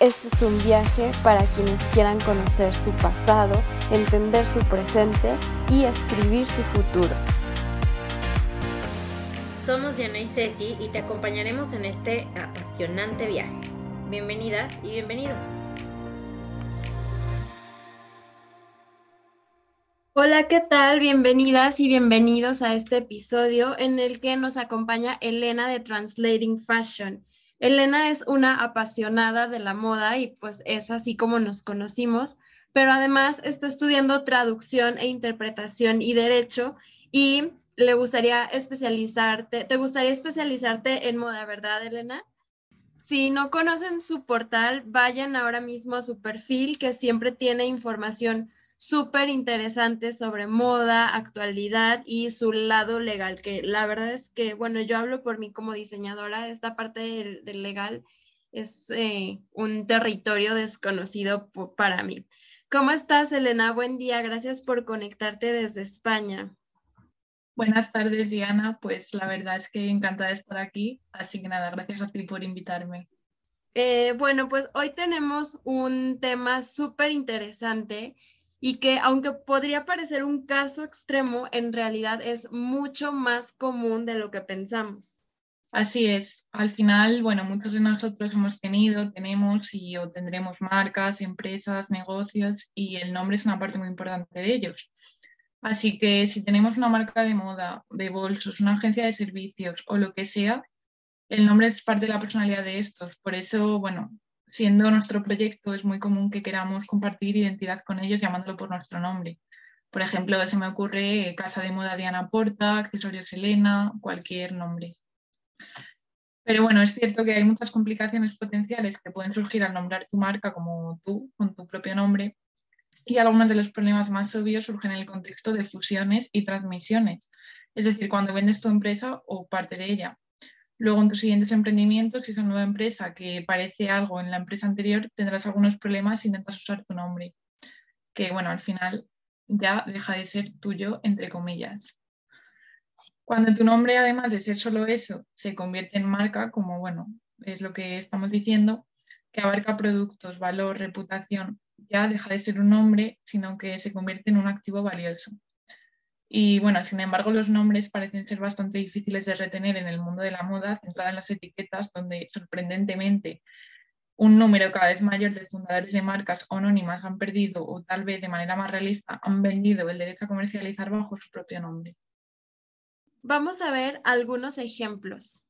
Este es un viaje para quienes quieran conocer su pasado, entender su presente y escribir su futuro. Somos Diana y Ceci y te acompañaremos en este apasionante viaje. Bienvenidas y bienvenidos. Hola, ¿qué tal? Bienvenidas y bienvenidos a este episodio en el que nos acompaña Elena de Translating Fashion. Elena es una apasionada de la moda y pues es así como nos conocimos, pero además está estudiando traducción e interpretación y derecho y le gustaría especializarte, te gustaría especializarte en moda, ¿verdad, Elena? Si no conocen su portal, vayan ahora mismo a su perfil que siempre tiene información súper interesante sobre moda, actualidad y su lado legal, que la verdad es que, bueno, yo hablo por mí como diseñadora, esta parte del, legal es eh, un territorio desconocido para mí. ¿Cómo estás, Elena? Buen día, gracias por conectarte desde España. Buenas tardes, Diana. Pues la verdad es que encantada de estar aquí, así que nada, gracias a ti por invitarme. Eh, bueno, pues hoy tenemos un tema súper interesante y que aunque podría parecer un caso extremo, en realidad es mucho más común de lo que pensamos. Así es. Al final, bueno, muchos de nosotros hemos tenido, tenemos y o tendremos marcas, empresas, negocios y el nombre es una parte muy importante de ellos. Así que si tenemos una marca de moda, de bolsos, una agencia de servicios o lo que sea, el nombre es parte de la personalidad de estos. Por eso, bueno, siendo nuestro proyecto, es muy común que queramos compartir identidad con ellos llamándolo por nuestro nombre. Por ejemplo, se me ocurre Casa de Moda Diana Porta, Accesorios Elena, cualquier nombre. Pero bueno, es cierto que hay muchas complicaciones potenciales que pueden surgir al nombrar tu marca como tú, con tu propio nombre. Y algunos de los problemas más obvios surgen en el contexto de fusiones y transmisiones, es decir, cuando vendes tu empresa o parte de ella. Luego, en tus siguientes emprendimientos, si es una nueva empresa que parece algo en la empresa anterior, tendrás algunos problemas si intentas usar tu nombre, que bueno, al final ya deja de ser tuyo, entre comillas. Cuando tu nombre, además de ser solo eso, se convierte en marca, como bueno, es lo que estamos diciendo, que abarca productos, valor, reputación, ya deja de ser un nombre, sino que se convierte en un activo valioso. Y bueno, sin embargo, los nombres parecen ser bastante difíciles de retener en el mundo de la moda, centrada en las etiquetas, donde sorprendentemente un número cada vez mayor de fundadores de marcas anónimas han perdido o tal vez de manera más realista han vendido el derecho a comercializar bajo su propio nombre. Vamos a ver algunos ejemplos.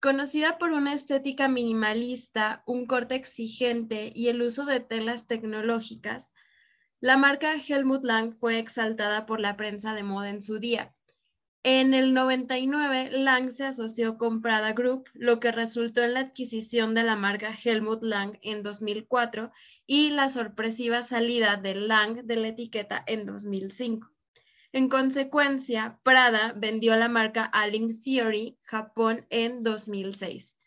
Conocida por una estética minimalista, un corte exigente y el uso de telas tecnológicas, la marca Helmut Lang fue exaltada por la prensa de moda en su día. En el 99, Lang se asoció con Prada Group, lo que resultó en la adquisición de la marca Helmut Lang en 2004 y la sorpresiva salida de Lang de la etiqueta en 2005. En consecuencia, Prada vendió la marca a Link Theory Japón en 2006.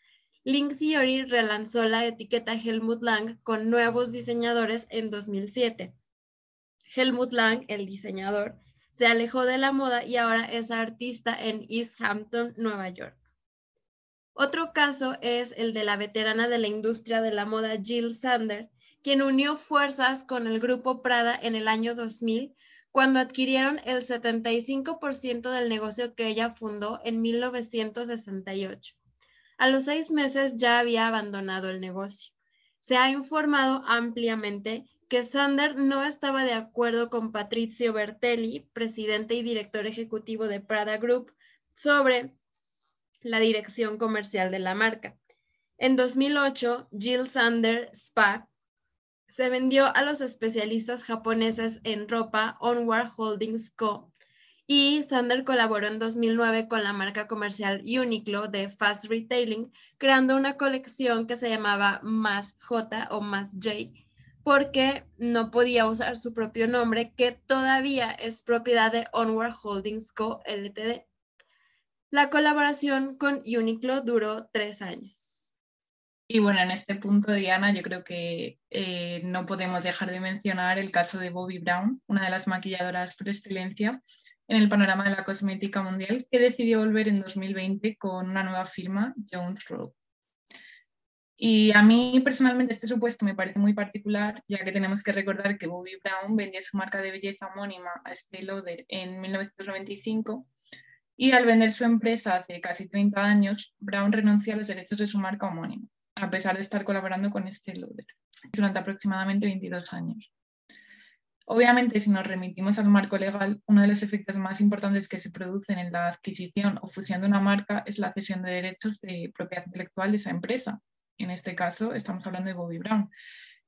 Link Theory relanzó la etiqueta Helmut Lang con nuevos diseñadores en 2007. Helmut Lang, el diseñador, se alejó de la moda y ahora es artista en East Hampton, Nueva York. Otro caso es el de la veterana de la industria de la moda Jill Sander, quien unió fuerzas con el grupo Prada en el año 2000 cuando adquirieron el 75% del negocio que ella fundó en 1968. A los seis meses ya había abandonado el negocio. Se ha informado ampliamente que Sander no estaba de acuerdo con Patrizio Bertelli, presidente y director ejecutivo de Prada Group, sobre la dirección comercial de la marca. En 2008, Jill Sander Spa se vendió a los especialistas japoneses en ropa Onward Holdings Co. Y Sander colaboró en 2009 con la marca comercial Uniqlo de Fast Retailing, creando una colección que se llamaba Más J o Más J, porque no podía usar su propio nombre, que todavía es propiedad de Onward Holdings Co. Ltd. La colaboración con Uniqlo duró tres años. Y bueno, en este punto, Diana, yo creo que eh, no podemos dejar de mencionar el caso de Bobby Brown, una de las maquilladoras por excelencia en el panorama de la cosmética mundial, que decidió volver en 2020 con una nueva firma, Jones Rowe. Y a mí personalmente este supuesto me parece muy particular, ya que tenemos que recordar que Bobby Brown vendió su marca de belleza homónima a Estée Lauder en 1995 y al vender su empresa hace casi 30 años, Brown renunció a los derechos de su marca homónima, a pesar de estar colaborando con Estée Lauder durante aproximadamente 22 años. Obviamente, si nos remitimos al marco legal, uno de los efectos más importantes que se producen en la adquisición o fusión de una marca es la cesión de derechos de propiedad intelectual de esa empresa, en este caso, estamos hablando de Bobby Brown.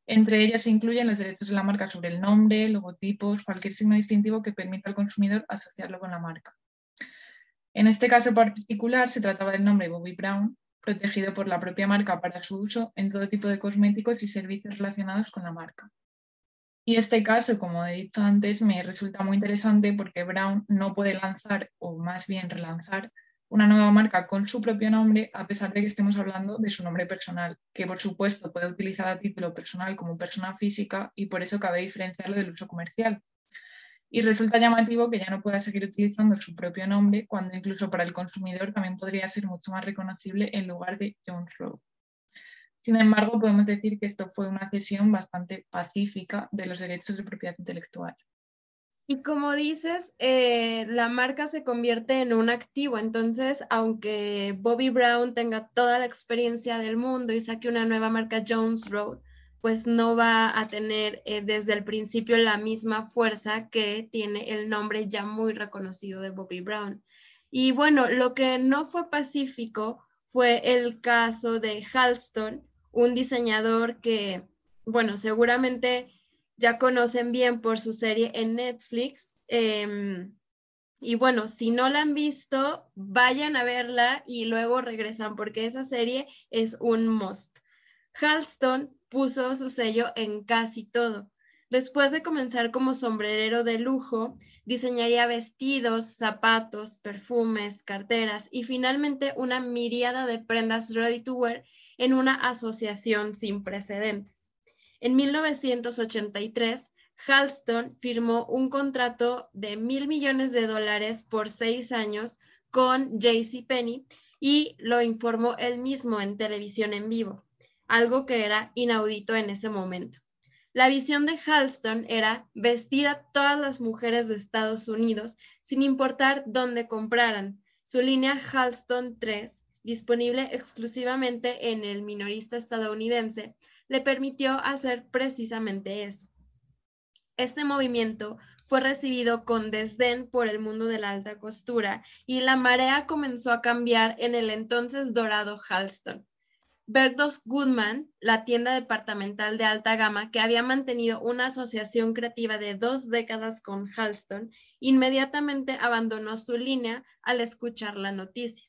Entre ellas se incluyen los derechos de la marca sobre el nombre, logotipos, cualquier signo distintivo que permita al consumidor asociarlo con la marca. En este caso particular se trataba del nombre Bobby Brown, protegido por la propia marca para su uso en todo tipo de cosméticos y servicios relacionados con la marca. Y este caso, como he dicho antes, me resulta muy interesante porque Brown no puede lanzar, o más bien relanzar, una nueva marca con su propio nombre, a pesar de que estemos hablando de su nombre personal, que por supuesto puede utilizar a título personal como persona física y por eso cabe diferenciarlo del uso comercial. Y resulta llamativo que ya no pueda seguir utilizando su propio nombre, cuando incluso para el consumidor también podría ser mucho más reconocible en lugar de Jones Rowe. Sin embargo, podemos decir que esto fue una cesión bastante pacífica de los derechos de propiedad intelectual. Y como dices, eh, la marca se convierte en un activo, entonces aunque Bobby Brown tenga toda la experiencia del mundo y saque una nueva marca Jones Road, pues no va a tener eh, desde el principio la misma fuerza que tiene el nombre ya muy reconocido de Bobby Brown. Y bueno, lo que no fue pacífico fue el caso de Halston, un diseñador que, bueno, seguramente ya conocen bien por su serie en Netflix. Em, y bueno, si no la han visto, vayan a verla y luego regresan porque esa serie es un must. Halston puso su sello en casi todo. Después de comenzar como sombrerero de lujo, diseñaría vestidos, zapatos, perfumes, carteras y finalmente una miríada de prendas ready to wear en una asociación sin precedentes. En 1983, Halston firmó un contrato de mil millones de dólares por seis años con JCPenney y lo informó él mismo en televisión en vivo, algo que era inaudito en ese momento. La visión de Halston era vestir a todas las mujeres de Estados Unidos sin importar dónde compraran. Su línea Halston 3, disponible exclusivamente en el minorista estadounidense, le permitió hacer precisamente eso. Este movimiento fue recibido con desdén por el mundo de la alta costura y la marea comenzó a cambiar en el entonces dorado Halston. Bertos Goodman, la tienda departamental de alta gama que había mantenido una asociación creativa de dos décadas con Halston, inmediatamente abandonó su línea al escuchar la noticia.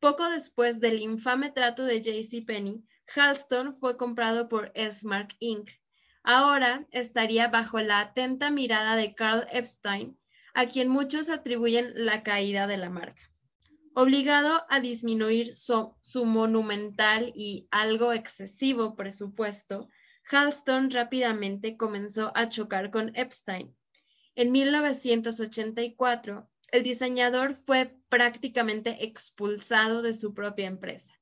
Poco después del infame trato de JCPenney, Halston fue comprado por Esmark Inc. Ahora estaría bajo la atenta mirada de Carl Epstein, a quien muchos atribuyen la caída de la marca. Obligado a disminuir su monumental y algo excesivo presupuesto, Halston rápidamente comenzó a chocar con Epstein. En 1984, el diseñador fue prácticamente expulsado de su propia empresa.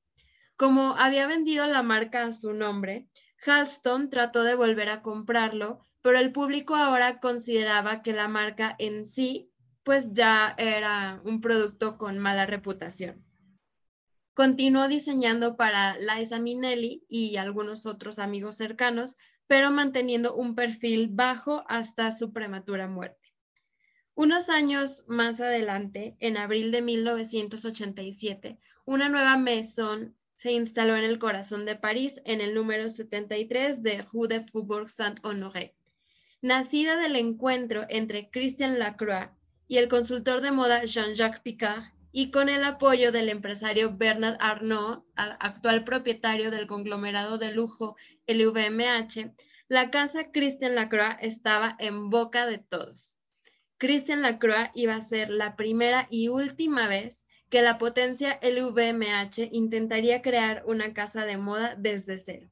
Como había vendido la marca a su nombre, Halston trató de volver a comprarlo, pero el público ahora consideraba que la marca en sí pues ya era un producto con mala reputación. Continuó diseñando para Liza Minnelli y algunos otros amigos cercanos, pero manteniendo un perfil bajo hasta su prematura muerte. Unos años más adelante, en abril de 1987, una nueva Maison se instaló en el corazón de París en el número 73 de Rue de Faubourg Saint-Honoré. Nacida del encuentro entre Christian Lacroix y el consultor de moda Jean-Jacques Picard, y con el apoyo del empresario Bernard Arnault, actual propietario del conglomerado de lujo LVMH, la casa Christian Lacroix estaba en boca de todos. Christian Lacroix iba a ser la primera y última vez que la potencia LVMH intentaría crear una casa de moda desde cero.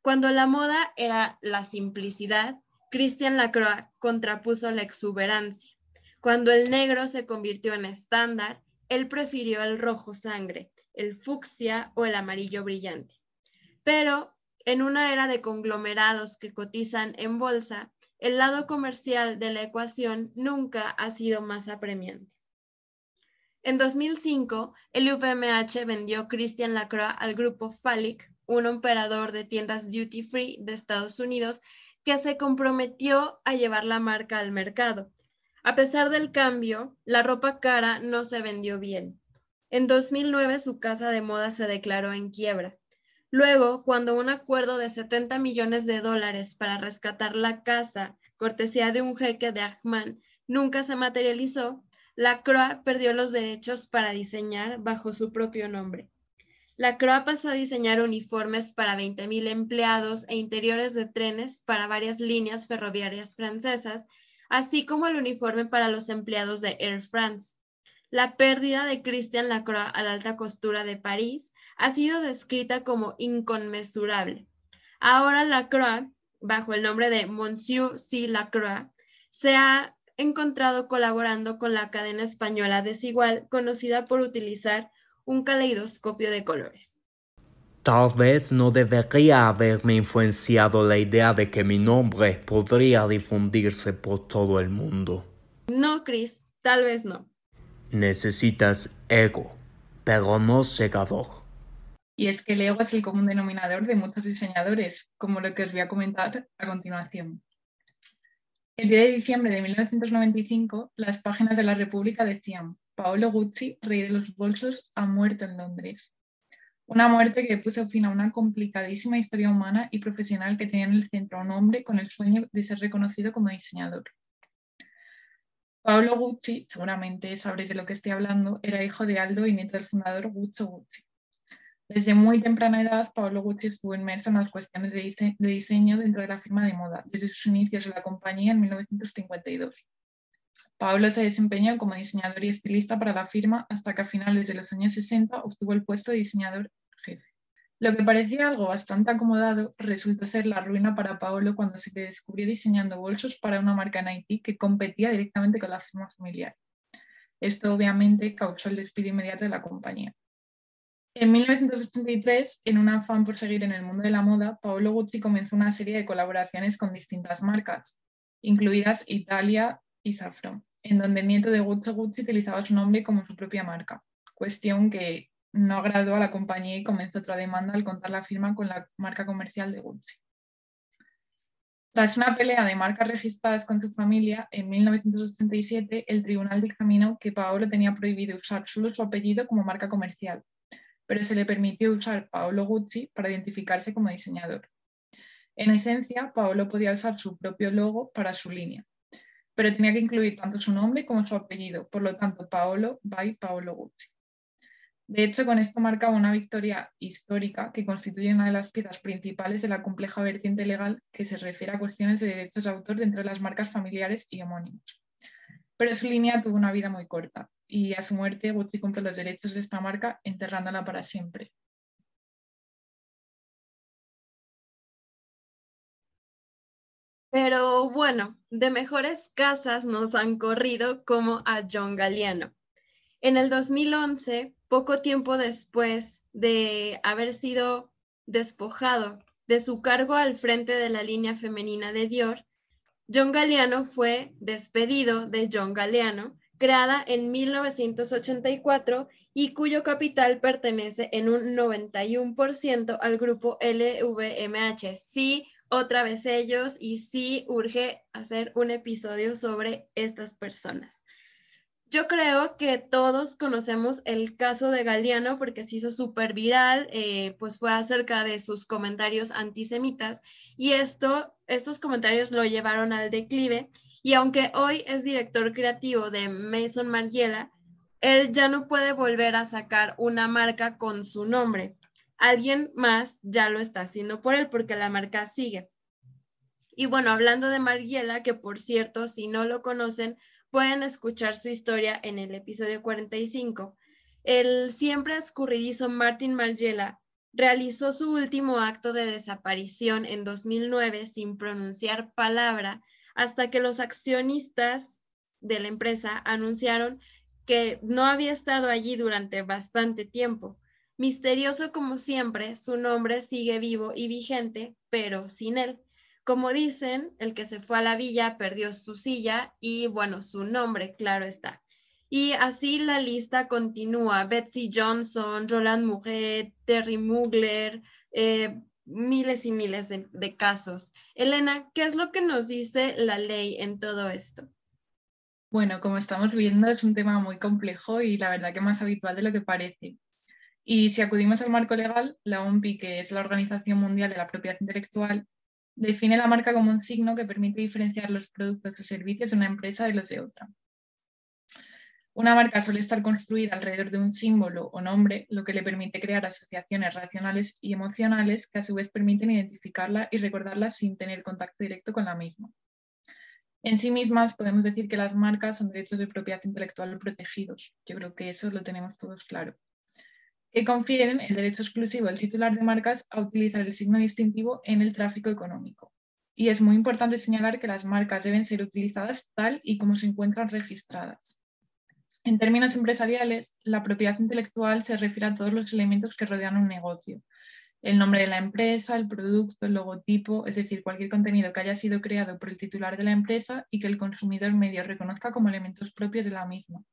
Cuando la moda era la simplicidad, Christian Lacroix contrapuso la exuberancia. Cuando el negro se convirtió en estándar, él prefirió el rojo sangre, el fucsia o el amarillo brillante. Pero en una era de conglomerados que cotizan en bolsa, el lado comercial de la ecuación nunca ha sido más apremiante. En 2005, el UVMH vendió Christian Lacroix al grupo Falic, un operador de tiendas duty free de Estados Unidos que se comprometió a llevar la marca al mercado. A pesar del cambio, la ropa cara no se vendió bien. En 2009 su casa de moda se declaró en quiebra. Luego, cuando un acuerdo de 70 millones de dólares para rescatar la casa, cortesía de un jeque de Ahman, nunca se materializó, la Croix perdió los derechos para diseñar bajo su propio nombre. La Croix pasó a diseñar uniformes para 20.000 empleados e interiores de trenes para varias líneas ferroviarias francesas, así como el uniforme para los empleados de Air France. La pérdida de Christian Lacroix a la alta costura de París ha sido descrita como inconmensurable. Ahora Lacroix, bajo el nombre de Monsieur C. Lacroix, se ha encontrado colaborando con la cadena española Desigual, conocida por utilizar un caleidoscopio de colores. Tal vez no debería haberme influenciado la idea de que mi nombre podría difundirse por todo el mundo. No, Chris, tal vez no. Necesitas ego, pero no segador. Y es que el ego es el común denominador de muchos diseñadores, como lo que os voy a comentar a continuación. El 10 de diciembre de 1995, las páginas de la República decían, Paolo Gucci, rey de los bolsos, ha muerto en Londres. Una muerte que puso fin a una complicadísima historia humana y profesional que tenía en el centro a un hombre con el sueño de ser reconocido como diseñador. Paolo Gucci, seguramente sabréis de lo que estoy hablando, era hijo de Aldo y nieto del fundador Guccio Gucci. Desde muy temprana edad, Paolo Gucci estuvo inmerso en las cuestiones de, diseño dentro de la firma de moda, desde sus inicios en la compañía en 1952. Paolo se desempeñó como diseñador y estilista para la firma hasta que a finales de los años 60 obtuvo el puesto de diseñador jefe. Lo que parecía algo bastante acomodado resultó ser la ruina para Paolo cuando se le descubrió diseñando bolsos para una marca en Haití que competía directamente con la firma familiar. Esto obviamente causó el despido inmediato de la compañía. En 1983, en un afán por seguir en el mundo de la moda, Paolo Gucci comenzó una serie de colaboraciones con distintas marcas, incluidas Italia y Safron, en donde el nieto de Gucci Gucci utilizaba su nombre como su propia marca, cuestión que no agradó a la compañía y comenzó otra demanda al contar la firma con la marca comercial de Gucci. Tras una pelea de marcas registradas con su familia, en 1987 el tribunal dictaminó que Paolo tenía prohibido usar solo su apellido como marca comercial, pero se le permitió usar Paolo Gucci para identificarse como diseñador. En esencia, Paolo podía usar su propio logo para su línea, pero tenía que incluir tanto su nombre como su apellido, por lo tanto, Paolo by Paolo Gucci. De hecho, con esto marca una victoria histórica que constituye una de las piezas principales de la compleja vertiente legal que se refiere a cuestiones de derechos de autor dentro de las marcas familiares y homónimos. Pero su línea tuvo una vida muy corta y a su muerte Gucci compró los derechos de esta marca enterrándola para siempre. Pero bueno, de mejores casas nos han corrido como a John Galliano. En el 2011, poco tiempo después de haber sido despojado de su cargo al frente de la línea femenina de Dior, John Galliano fue despedido de John Galliano, creada en 1984 y cuyo capital pertenece en un 91% al grupo LVMH. Sí, otra vez ellos y sí urge hacer un episodio sobre estas personas. Yo creo que todos conocemos el caso de Galeano porque se hizo súper viral, eh, pues fue acerca de sus comentarios antisemitas y esto, estos comentarios lo llevaron al declive y aunque hoy es director creativo de Mason Margiela, él ya no puede volver a sacar una marca con su nombre. Alguien más ya lo está haciendo por él porque la marca sigue. Y bueno, hablando de Margiela, que por cierto, si no lo conocen, pueden escuchar su historia en el episodio 45. El siempre escurridizo Martin Margiela realizó su último acto de desaparición en 2009 sin pronunciar palabra hasta que los accionistas de la empresa anunciaron que no había estado allí durante bastante tiempo. Misterioso como siempre, su nombre sigue vivo y vigente, pero sin él. Como dicen, el que se fue a la villa perdió su silla y, bueno, su nombre, claro está. Y así la lista continúa. Betsy Johnson, Roland Mouret, Terry Mugler, eh, miles y miles de, casos. Elena, ¿qué es lo que nos dice la ley en todo esto? Bueno, como estamos viendo, es un tema muy complejo y la verdad que más habitual de lo que parece. Y si acudimos al marco legal, la OMPI, que es la Organización Mundial de la Propiedad Intelectual, Define la marca como un signo que permite diferenciar los productos o servicios de una empresa de los de otra. Una marca suele estar construida alrededor de un símbolo o nombre, lo que le permite crear asociaciones racionales y emocionales que a su vez permiten identificarla y recordarla sin tener contacto directo con la misma. En sí mismas podemos decir que las marcas son derechos de propiedad intelectual protegidos. Yo creo que eso lo tenemos todos claro que confieren el derecho exclusivo del titular de marcas a utilizar el signo distintivo en el tráfico económico. Y es muy importante señalar que las marcas deben ser utilizadas tal y como se encuentran registradas. En términos empresariales, la propiedad intelectual se refiere a todos los elementos que rodean un negocio. El nombre de la empresa, el producto, el logotipo, es decir, cualquier contenido que haya sido creado por el titular de la empresa y que el consumidor medio reconozca como elementos propios de la misma.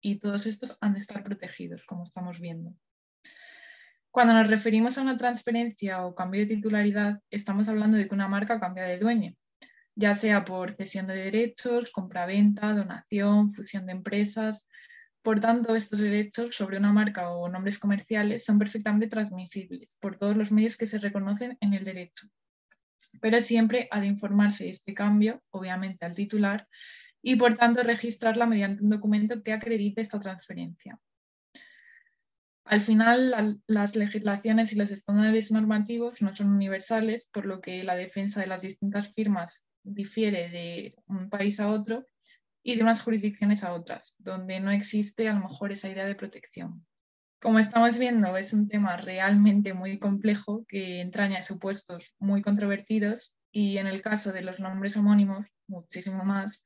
Y todos estos han de estar protegidos, como estamos viendo. Cuando nos referimos a una transferencia o cambio de titularidad, estamos hablando de que una marca cambia de dueño, ya sea por cesión de derechos, compraventa, donación, fusión de empresas. Por tanto, estos derechos sobre una marca o nombres comerciales son perfectamente transmisibles por todos los medios que se reconocen en el derecho. Pero siempre ha de informarse de este cambio, obviamente al titular, y por tanto registrarla mediante un documento que acredite esta transferencia. Al final, las legislaciones y los estándares normativos no son universales, por lo que la defensa de las distintas firmas difiere de un país a otro y de unas jurisdicciones a otras, donde no existe a lo mejor esa idea de protección. Como estamos viendo, es un tema realmente muy complejo que entraña supuestos muy controvertidos y en el caso de los nombres homónimos, muchísimo más,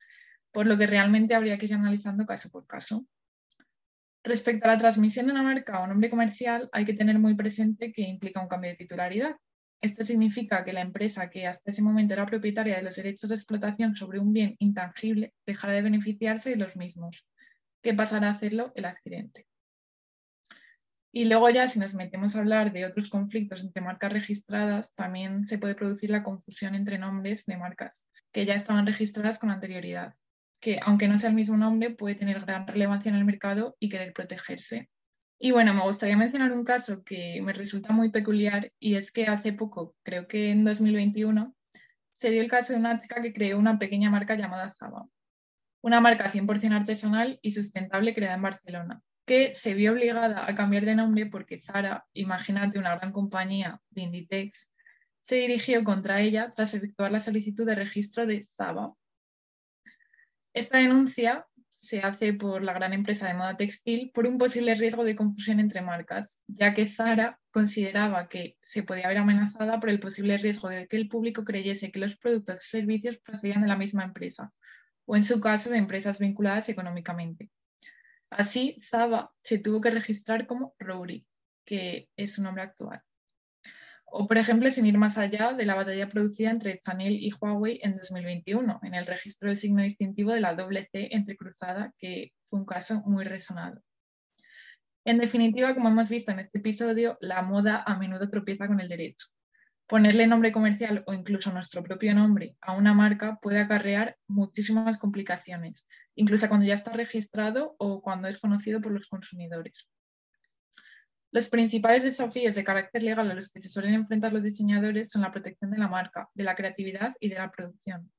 por lo que realmente habría que ir analizando caso por caso. Respecto a la transmisión de una marca o nombre comercial, hay que tener muy presente que implica un cambio de titularidad. Esto significa que la empresa que hasta ese momento era propietaria de los derechos de explotación sobre un bien intangible dejará de beneficiarse de los mismos, que pasará a hacerlo el adquirente. Y luego ya si nos metemos a hablar de otros conflictos entre marcas registradas, también se puede producir la confusión entre nombres de marcas que ya estaban registradas con anterioridad que aunque no sea el mismo nombre, puede tener gran relevancia en el mercado y querer protegerse. Y bueno, me gustaría mencionar un caso que me resulta muy peculiar y es que hace poco, creo que en 2021, se dio el caso de una chica que creó una pequeña marca llamada Zaba, una marca 100% artesanal y sustentable creada en Barcelona, que se vio obligada a cambiar de nombre porque Zara, imagínate una gran compañía de Inditex, se dirigió contra ella tras efectuar la solicitud de registro de Zaba, esta denuncia se hace por la gran empresa de moda textil por un posible riesgo de confusión entre marcas, ya que Zara consideraba que se podía ver amenazada por el posible riesgo de que el público creyese que los productos y servicios procedían de la misma empresa, o en su caso de empresas vinculadas económicamente. Así, Zaba se tuvo que registrar como Rory, que es su nombre actual. O, por ejemplo, sin ir más allá de la batalla producida entre Chanel y Huawei en 2021, en el registro del signo distintivo de la doble C entrecruzada, que fue un caso muy resonado. En definitiva, como hemos visto en este episodio, la moda a menudo tropieza con el derecho. Ponerle nombre comercial o incluso nuestro propio nombre a una marca puede acarrear muchísimas complicaciones, incluso cuando ya está registrado o cuando es conocido por los consumidores. Los principales desafíos de carácter legal a los que se suelen enfrentar los diseñadores son la protección de la marca, de la creatividad y de la producción.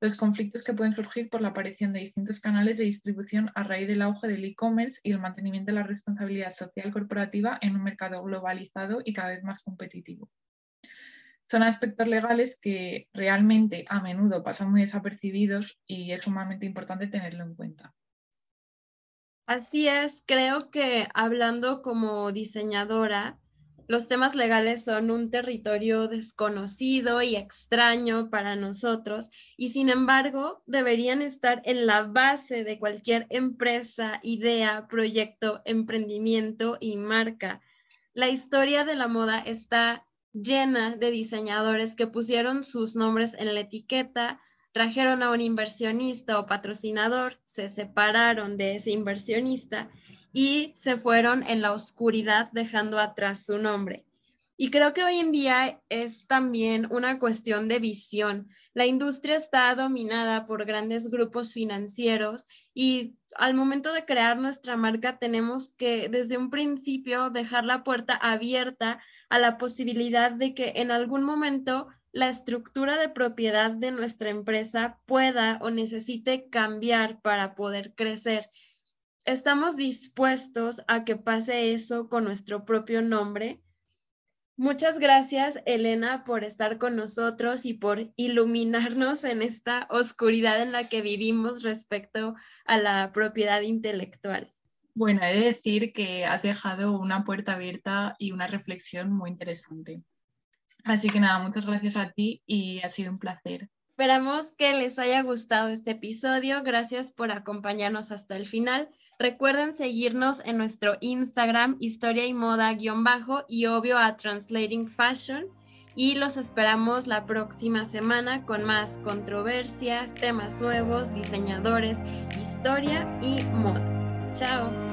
Los conflictos que pueden surgir por la aparición de distintos canales de distribución a raíz del auge del e-commerce y el mantenimiento de la responsabilidad social corporativa en un mercado globalizado y cada vez más competitivo son aspectos legales que realmente a menudo pasan muy desapercibidos y es sumamente importante tenerlo en cuenta. Así es, creo que hablando como diseñadora, los temas legales son un territorio desconocido y extraño para nosotros y sin embargo deberían estar en la base de cualquier empresa, idea, proyecto, emprendimiento y marca. La historia de la moda está llena de diseñadores que pusieron sus nombres en la etiqueta, trajeron a un inversionista o patrocinador, se separaron de ese inversionista y se fueron en la oscuridad dejando atrás su nombre. Y creo que hoy en día es también una cuestión de visión. La industria está dominada por grandes grupos financieros y al momento de crear nuestra marca tenemos que desde un principio dejar la puerta abierta a la posibilidad de que en algún momento la estructura de propiedad de nuestra empresa pueda o necesite cambiar para poder crecer. Estamos dispuestos a que pase eso con nuestro propio nombre. Muchas gracias, Elena, por estar con nosotros y por iluminarnos en esta oscuridad en la que vivimos respecto a la propiedad intelectual. Bueno, he de decir que has dejado una puerta abierta y una reflexión muy interesante. Así que nada, muchas gracias a ti y ha sido un placer. Esperamos que les haya gustado este episodio. Gracias por acompañarnos hasta el final. Recuerden seguirnos en nuestro Instagram, historia y moda-bajo y obvio a Translating Fashion. Y los esperamos la próxima semana con más controversias, temas nuevos, diseñadores, historia y moda. Chao.